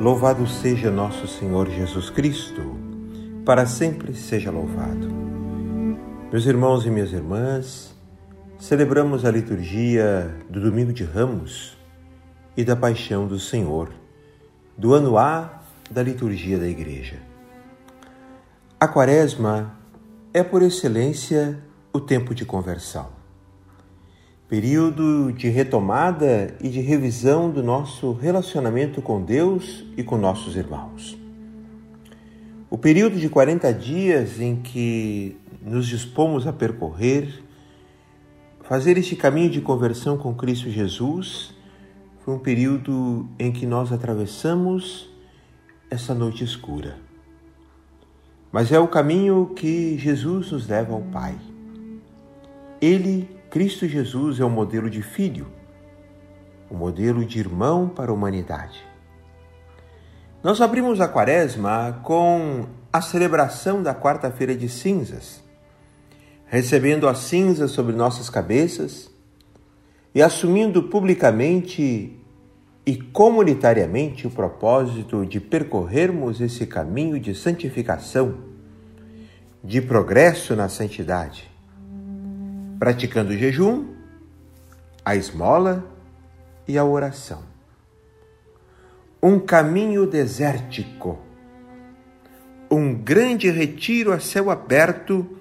Louvado seja nosso Senhor Jesus Cristo, para sempre seja louvado. Meus irmãos e minhas irmãs, celebramos a liturgia do Domingo de Ramos e da Paixão do Senhor, do ano A da liturgia da Igreja. A Quaresma é, por excelência, o tempo de conversão período de retomada e de revisão do nosso relacionamento com Deus e com nossos irmãos. O período de 40 dias em que nos dispomos a percorrer, fazer este caminho de conversão com Cristo Jesus, foi um período em que nós atravessamos essa noite escura. Mas é o caminho que Jesus nos leva ao Pai. Ele Cristo Jesus é o modelo de filho, o modelo de irmão para a humanidade. Nós abrimos a quaresma com a celebração da quarta-feira de cinzas, recebendo as cinzas sobre nossas cabeças e assumindo publicamente e comunitariamente o propósito de percorrermos esse caminho de santificação, de progresso na santidade praticando o jejum, a esmola e a oração. Um caminho desértico, um grande retiro a céu aberto,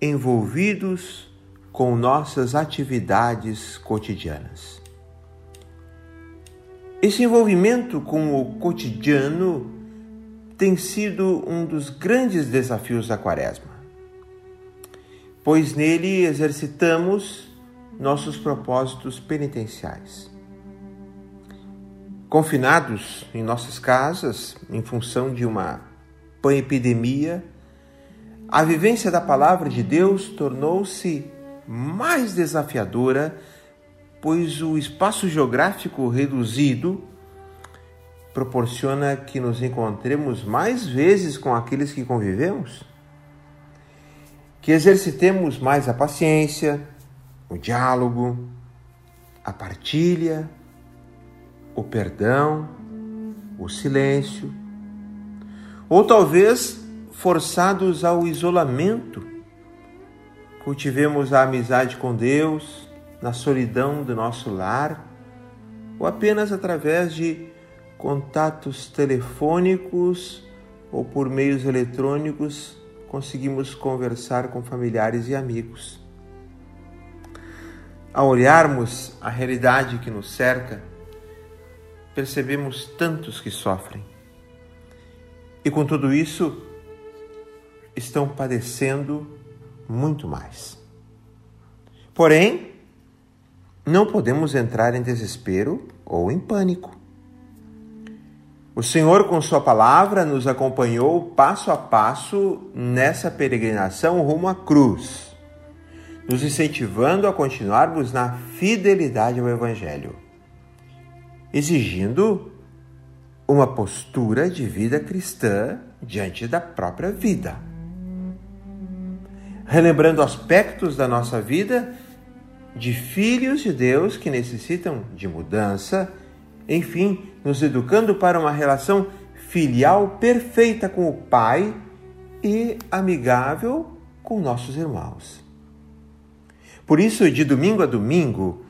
envolvidos com nossas atividades cotidianas. Esse envolvimento com o cotidiano tem sido um dos grandes desafios da Quaresma pois nele exercitamos nossos propósitos penitenciais. Confinados em nossas casas, em função de uma epidemia, a vivência da palavra de Deus tornou-se mais desafiadora, pois o espaço geográfico reduzido proporciona que nos encontremos mais vezes com aqueles que convivemos que exercitemos mais a paciência, o diálogo, a partilha, o perdão, o silêncio, ou talvez forçados ao isolamento, cultivemos a amizade com Deus na solidão do nosso lar, ou apenas através de contatos telefônicos ou por meios eletrônicos conseguimos conversar com familiares e amigos. Ao olharmos a realidade que nos cerca, percebemos tantos que sofrem. E com tudo isso, estão padecendo muito mais. Porém, não podemos entrar em desespero ou em pânico. O Senhor, com Sua palavra, nos acompanhou passo a passo nessa peregrinação rumo à cruz, nos incentivando a continuarmos na fidelidade ao Evangelho, exigindo uma postura de vida cristã diante da própria vida. Relembrando aspectos da nossa vida de filhos de Deus que necessitam de mudança enfim, nos educando para uma relação filial perfeita com o Pai e amigável com nossos irmãos. Por isso, de domingo a domingo,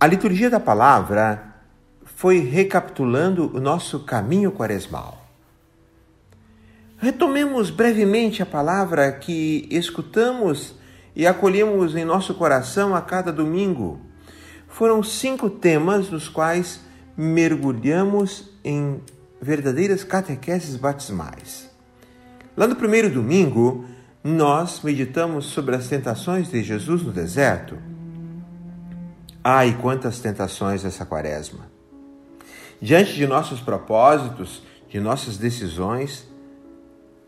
a liturgia da palavra foi recapitulando o nosso caminho quaresmal. Retomemos brevemente a palavra que escutamos e acolhemos em nosso coração a cada domingo foram cinco temas nos quais mergulhamos em verdadeiras catequeses batismais. Lá no primeiro domingo, nós meditamos sobre as tentações de Jesus no deserto. Ai, quantas tentações essa quaresma! Diante de nossos propósitos, de nossas decisões,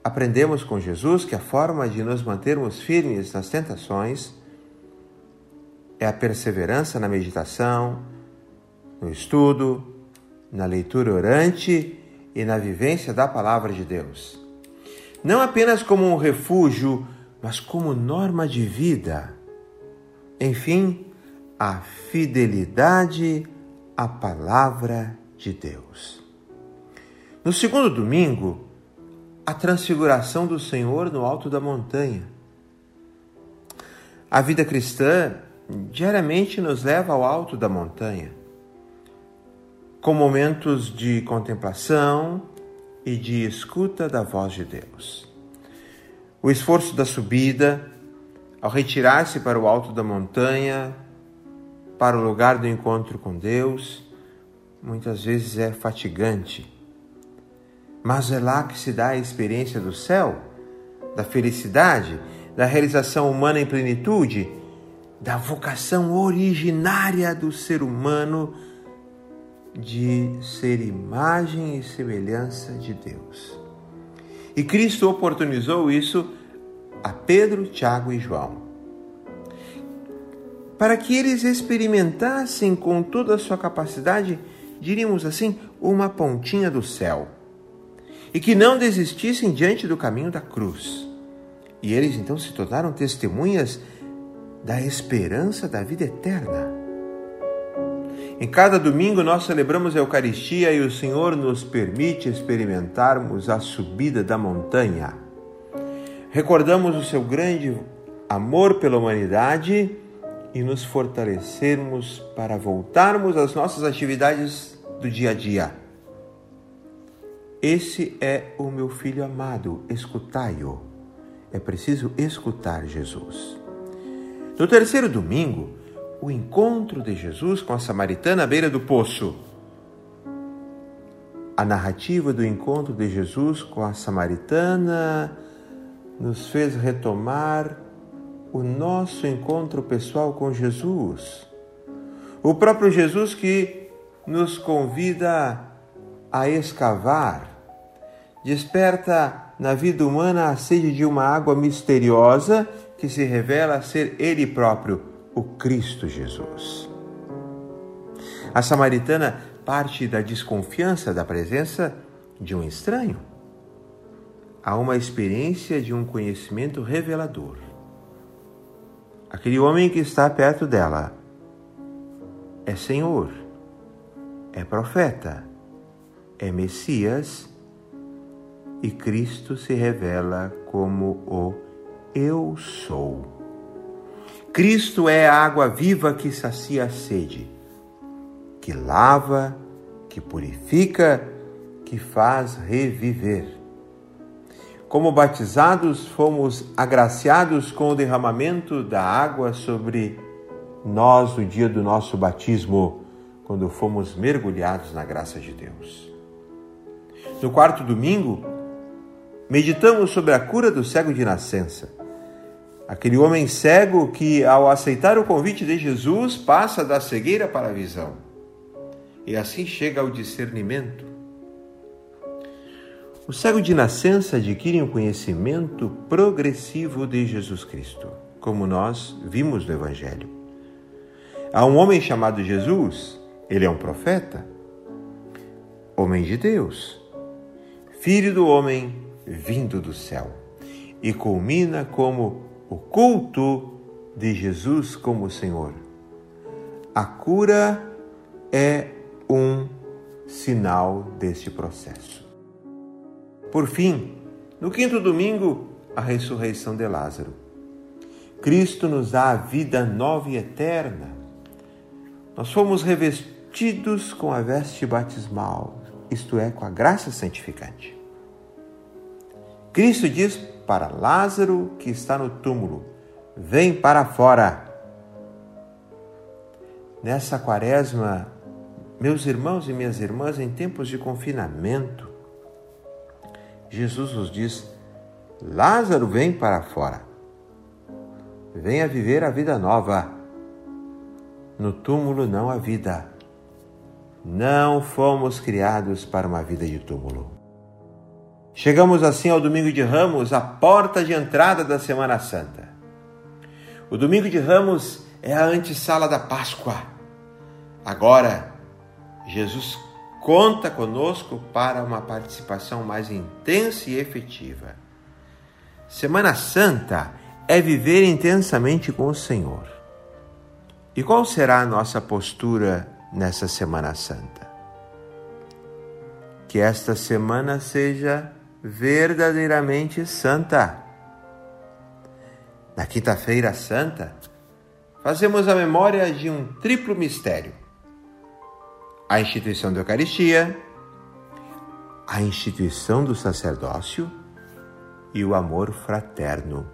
aprendemos com Jesus que a forma de nos mantermos firmes nas tentações é a perseverança na meditação, no estudo, na leitura orante e na vivência da palavra de Deus. Não apenas como um refúgio, mas como norma de vida. Enfim, a fidelidade à palavra de Deus. No segundo domingo, a transfiguração do Senhor no alto da montanha. A vida cristã diariamente nos leva ao alto da montanha, com momentos de contemplação e de escuta da voz de Deus. O esforço da subida, ao retirar-se para o alto da montanha, para o lugar do encontro com Deus, muitas vezes é fatigante mas é lá que se dá a experiência do céu, da felicidade, da realização humana em plenitude, da vocação originária do ser humano de ser imagem e semelhança de Deus. E Cristo oportunizou isso a Pedro, Tiago e João. Para que eles experimentassem com toda a sua capacidade, diríamos assim, uma pontinha do céu e que não desistissem diante do caminho da cruz. E eles então se tornaram testemunhas da esperança da vida eterna. Em cada domingo nós celebramos a Eucaristia e o Senhor nos permite experimentarmos a subida da montanha. Recordamos o seu grande amor pela humanidade e nos fortalecermos para voltarmos às nossas atividades do dia a dia. Esse é o meu filho amado, escutai-o. É preciso escutar Jesus. No terceiro domingo, o encontro de Jesus com a samaritana à beira do poço. A narrativa do encontro de Jesus com a samaritana nos fez retomar o nosso encontro pessoal com Jesus. O próprio Jesus que nos convida a escavar desperta na vida humana a sede de uma água misteriosa que se revela ser Ele próprio, o Cristo Jesus. A samaritana parte da desconfiança da presença de um estranho a uma experiência de um conhecimento revelador. Aquele homem que está perto dela é Senhor, é profeta, é Messias e Cristo se revela como o Eu sou. Cristo é a água viva que sacia a sede, que lava, que purifica, que faz reviver. Como batizados, fomos agraciados com o derramamento da água sobre nós no dia do nosso batismo, quando fomos mergulhados na graça de Deus. No quarto domingo, meditamos sobre a cura do cego de nascença. Aquele homem cego que, ao aceitar o convite de Jesus, passa da cegueira para a visão e assim chega ao discernimento. O cego de nascença adquire um conhecimento progressivo de Jesus Cristo, como nós vimos no Evangelho. Há um homem chamado Jesus, ele é um profeta, homem de Deus, filho do homem vindo do céu e culmina como o culto de Jesus como Senhor. A cura é um sinal deste processo. Por fim, no quinto domingo, a ressurreição de Lázaro. Cristo nos dá a vida nova e eterna. Nós fomos revestidos com a veste batismal, isto é, com a graça santificante. Cristo diz para Lázaro que está no túmulo: Vem para fora. Nessa quaresma, meus irmãos e minhas irmãs, em tempos de confinamento, Jesus nos diz: Lázaro, vem para fora. Venha viver a vida nova. No túmulo não há vida. Não fomos criados para uma vida de túmulo. Chegamos assim ao domingo de Ramos, a porta de entrada da Semana Santa. O domingo de Ramos é a antessala da Páscoa. Agora, Jesus conta conosco para uma participação mais intensa e efetiva. Semana Santa é viver intensamente com o Senhor. E qual será a nossa postura nessa Semana Santa? que esta semana seja verdadeiramente santa. Na Quinta-feira Santa, fazemos a memória de um triplo mistério: a instituição da Eucaristia, a instituição do sacerdócio e o amor fraterno,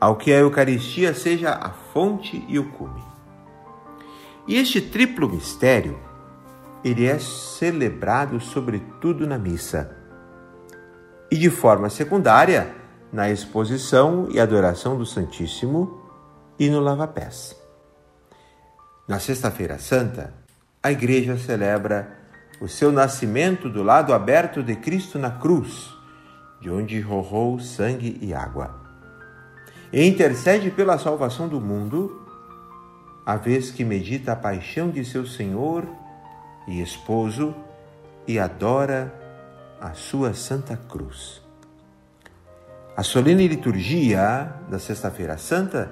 ao que a Eucaristia seja a fonte e o cume. E este triplo mistério, ele é celebrado sobretudo na missa e de forma secundária na exposição e adoração do Santíssimo e no lava-pés. Na Sexta-feira Santa, a Igreja celebra o seu nascimento do lado aberto de Cristo na cruz, de onde jorrou sangue e água. E intercede pela salvação do mundo, a vez que medita a paixão de seu Senhor e esposo e adora a sua Santa Cruz. A solene liturgia da Sexta-feira Santa,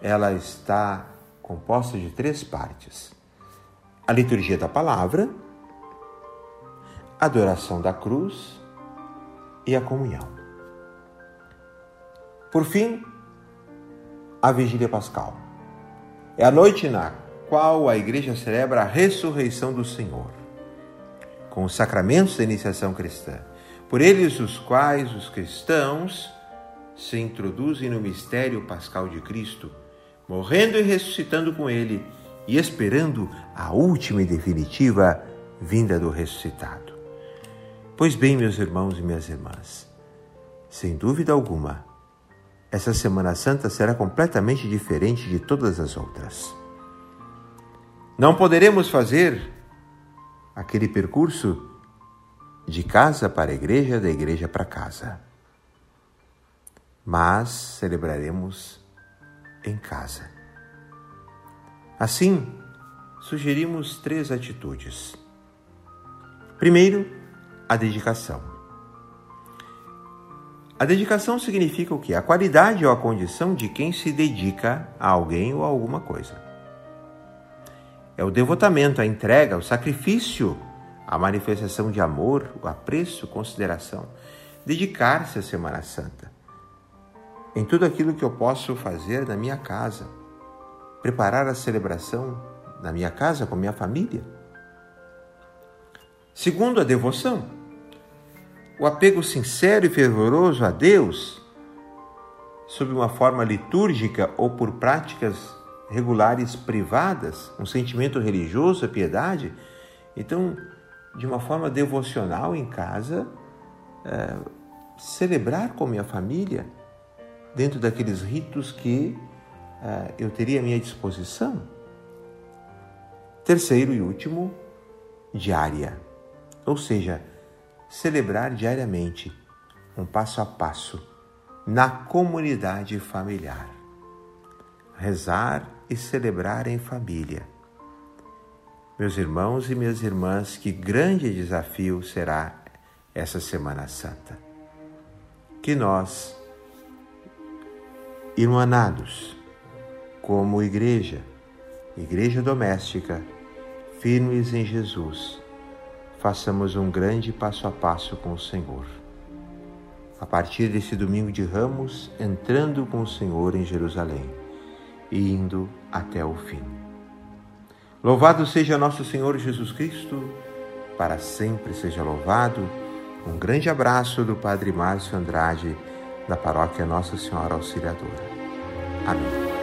ela está composta de três partes. A liturgia da palavra, a adoração da cruz e a comunhão. Por fim, a vigília pascal. É a noite na qual a igreja celebra a ressurreição do Senhor, com os sacramentos da iniciação cristã por eles os quais os cristãos se introduzem no mistério pascal de Cristo, morrendo e ressuscitando com ele e esperando a última e definitiva vinda do ressuscitado. Pois bem, meus irmãos e minhas irmãs, sem dúvida alguma, essa Semana Santa será completamente diferente de todas as outras. Não poderemos fazer aquele percurso de casa para a igreja, da igreja para casa. Mas celebraremos em casa. Assim, sugerimos três atitudes. Primeiro, a dedicação. A dedicação significa o que? A qualidade ou a condição de quem se dedica a alguém ou a alguma coisa. É o devotamento, a entrega, o sacrifício a manifestação de amor, o apreço, consideração. Dedicar-se à Semana Santa. Em tudo aquilo que eu posso fazer na minha casa. Preparar a celebração na minha casa com minha família. Segundo, a devoção. O apego sincero e fervoroso a Deus, sob uma forma litúrgica ou por práticas regulares privadas, um sentimento religioso, a piedade. Então, de uma forma devocional em casa, é, celebrar com minha família, dentro daqueles ritos que é, eu teria à minha disposição. Terceiro e último, diária, ou seja, celebrar diariamente, um passo a passo, na comunidade familiar. Rezar e celebrar em família meus irmãos e minhas irmãs, que grande desafio será essa Semana Santa. Que nós, irmanados, como igreja, igreja doméstica, firmes em Jesus, façamos um grande passo a passo com o Senhor. A partir desse domingo de ramos, entrando com o Senhor em Jerusalém e indo até o fim. Louvado seja nosso Senhor Jesus Cristo, para sempre seja louvado. Um grande abraço do Padre Márcio Andrade, da paróquia Nossa Senhora Auxiliadora. Amém.